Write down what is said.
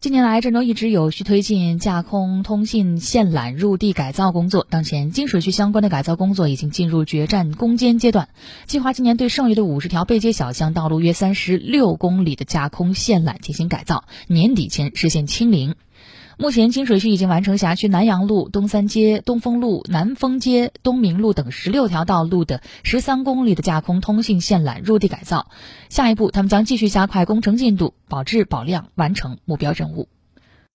近年来，郑州一直有序推进架空通信线缆入地改造工作。当前，金水区相关的改造工作已经进入决战攻坚阶段，计划今年对剩余的五十条背街小巷道路约三十六公里的架空线缆进行改造，年底前实现清零。目前，金水区已经完成辖区南阳路、东三街、东风路、南丰街、东明路等十六条道路的十三公里的架空通信线缆入地改造。下一步，他们将继续加快工程进度，保质保量，完成目标任务。